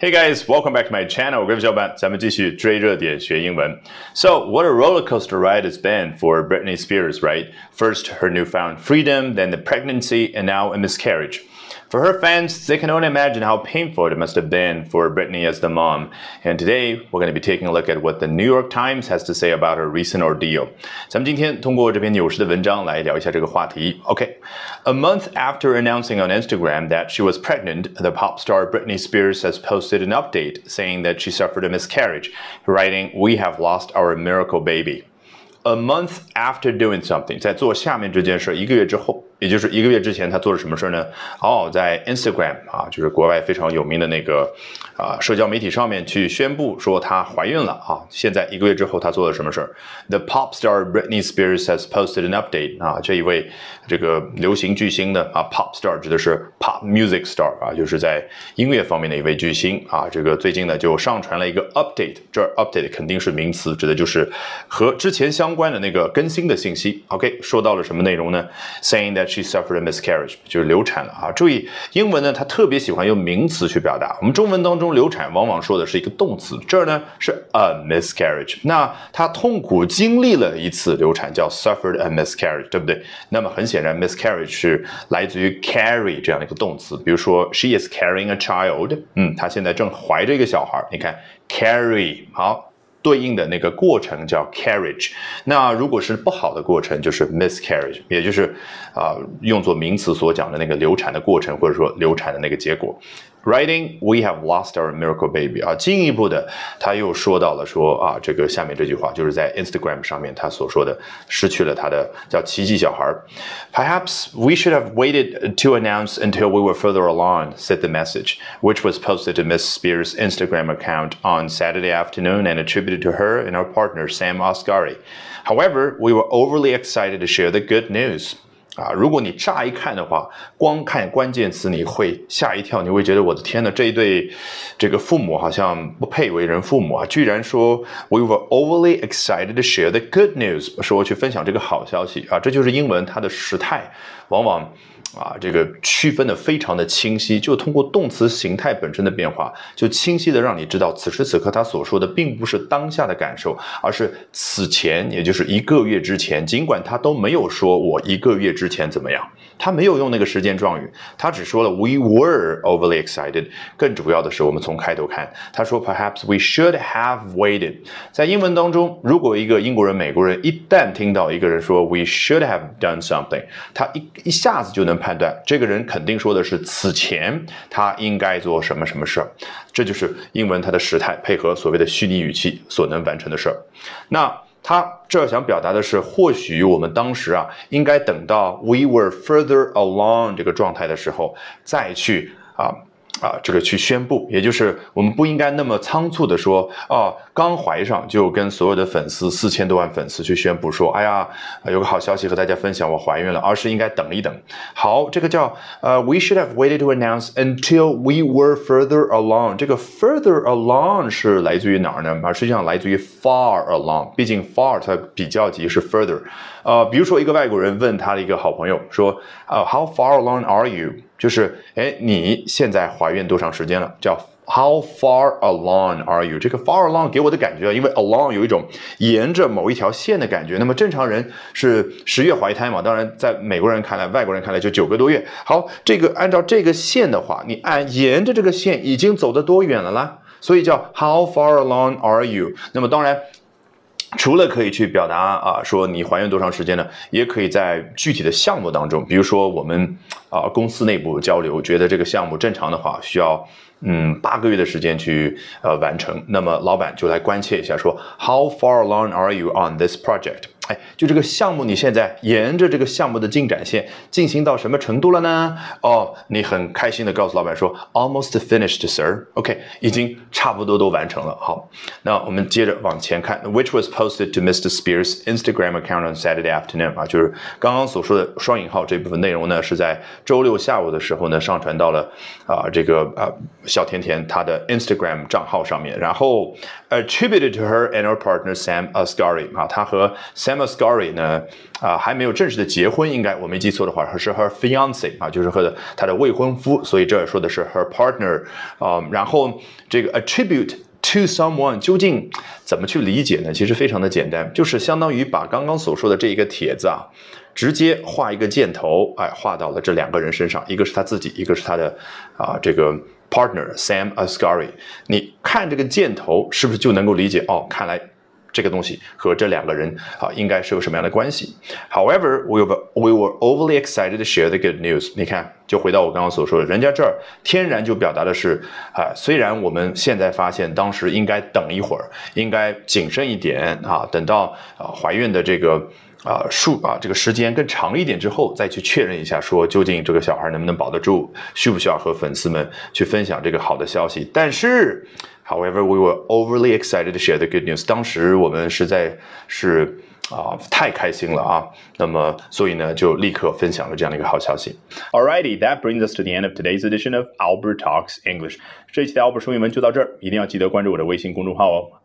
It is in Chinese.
Hey guys, welcome back to my channel. 我是小班，咱们继续追热点学英文。So, what a roller coaster ride it's been for Britney Spears, right? First, her newfound freedom, then the pregnancy, and now a miscarriage. For her fans, they can only imagine how painful it must have been for Britney as the mom. And today, we're going to be taking a look at what the New York Times has to say about her recent ordeal. 咱们今天通过这篇纽时的文章来聊一下这个话题。Okay, a month after announcing on Instagram that she was pregnant, the pop star Britney Spears has posted an update saying that she suffered a miscarriage, writing, "We have lost our miracle baby." A month after doing something，在做下面这件事，一个月之后。 也就是一个月之前，他做了什么事呢？哦，在 Instagram 啊，就是国外非常有名的那个啊社交媒体上面去宣布说她怀孕了啊。现在一个月之后，她做了什么事儿？The pop star Britney Spears has posted an update 啊，这一位这个流行巨星的啊 pop star 指的是 pop music star 啊，就是在音乐方面的一位巨星啊。这个最近呢就上传了一个 update，这 update 肯定是名词，指的就是和之前相关的那个更新的信息。OK，说到了什么内容呢？Saying that She suffered a miscarriage，就是流产了啊！注意，英文呢，它特别喜欢用名词去表达。我们中文当中流产往往说的是一个动词，这儿呢是 a miscarriage。那她痛苦经历了一次流产，叫 suffered a miscarriage，对不对？那么很显然，miscarriage 是来自于 carry 这样的一个动词。比如说，she is carrying a child，嗯，她现在正怀着一个小孩。你看，carry 好。对应的那个过程叫 carriage，那如果是不好的过程，就是 miscarriage，也就是啊用作名词所讲的那个流产的过程，或者说流产的那个结果。Writing, we have lost our miracle baby 啊，进一步的他又说到了说啊，这个下面这句话就是在 Instagram 上面他所说的，失去了他的叫奇迹小孩。Perhaps we should have waited to announce until we were further along, said the message, which was posted to Miss Spears' Instagram account on Saturday afternoon and attributed to her and her partner Sam Asghari. However, we were overly excited to share the good news. 啊，如果你乍一看的话，光看关键词你会吓一跳，你会觉得我的天呐，这一对这个父母好像不配为人父母啊！居然说 we were overly excited to share the good news，说去分享这个好消息啊，这就是英文它的时态，往往。啊，这个区分的非常的清晰，就通过动词形态本身的变化，就清晰的让你知道，此时此刻他所说的并不是当下的感受，而是此前，也就是一个月之前。尽管他都没有说我一个月之之前怎么样，他没有用那个时间状语，他只说了 we were overly excited。更主要的是，我们从开头看，他说 perhaps we should have waited。在英文当中，如果一个英国人、美国人一旦听到一个人说 we should have done something，他一一下子就能。判断这个人肯定说的是此前他应该做什么什么事儿，这就是英文它的时态配合所谓的虚拟语气所能完成的事儿。那他这想表达的是，或许我们当时啊，应该等到 we were further along 这个状态的时候再去啊。啊，这个去宣布，也就是我们不应该那么仓促的说，哦，刚怀上就跟所有的粉丝四千多万粉丝去宣布说，哎呀，有个好消息和大家分享，我怀孕了，而是应该等一等。好，这个叫呃，we should have waited to announce until we were further along。这个 further along 是来自于哪儿呢？啊，实际上来自于 far along，毕竟 far 它比较级是 further。呃，比如说一个外国人问他的一个好朋友说，呃，How far along are you？就是，哎，你现在怀孕多长时间了？叫 How far along are you？这个 far along 给我的感觉，因为 along 有一种沿着某一条线的感觉。那么正常人是十月怀胎嘛？当然，在美国人看来，外国人看来就九个多月。好，这个按照这个线的话，你按沿着这个线已经走得多远了啦？所以叫 How far along are you？那么当然。除了可以去表达啊，说你怀孕多长时间呢？也可以在具体的项目当中，比如说我们啊公司内部交流，觉得这个项目正常的话，需要嗯八个月的时间去呃完成，那么老板就来关切一下，说 How far along are you on this project？哎，就这个项目，你现在沿着这个项目的进展线进行到什么程度了呢？哦，你很开心的告诉老板说，almost finished, sir. OK，已经差不多都完成了。好，那我们接着往前看，which was posted to Mr. Spears' Instagram account on Saturday afternoon 啊，就是刚刚所说的双引号这部分内容呢，是在周六下午的时候呢上传到了啊这个啊小甜甜她的 Instagram 账号上面，然后 attributed to her and her partner Sam Asghari 啊，她和 Sam Sam Asghari 呢，啊，还没有正式的结婚，应该我没记错的话，是 her fiance 啊，就是和她的未婚夫，所以这儿说的是 her partner 啊。然后这个 attribute to someone 究竟怎么去理解呢？其实非常的简单，就是相当于把刚刚所说的这一个帖子啊，直接画一个箭头，哎，画到了这两个人身上，一个是他自己，一个是他的啊这个。partner Sam Asghari，你看这个箭头是不是就能够理解？哦，看来这个东西和这两个人啊，应该是有什么样的关系？However, we were we were overly excited to share the good news。你看，就回到我刚刚所说的，人家这儿天然就表达的是啊，虽然我们现在发现当时应该等一会儿，应该谨慎一点啊，等到啊怀孕的这个。啊，数啊，这个时间更长一点之后，再去确认一下，说究竟这个小孩能不能保得住，需不需要和粉丝们去分享这个好的消息？但是，however, we were overly excited to share the good news。当时我们实在是啊太开心了啊，那么所以呢，就立刻分享了这样的一个好消息。Alrighty, that brings us to the end of today's edition of Albert Talks English。这一期的 Albert 说英文就到这儿，一定要记得关注我的微信公众号哦。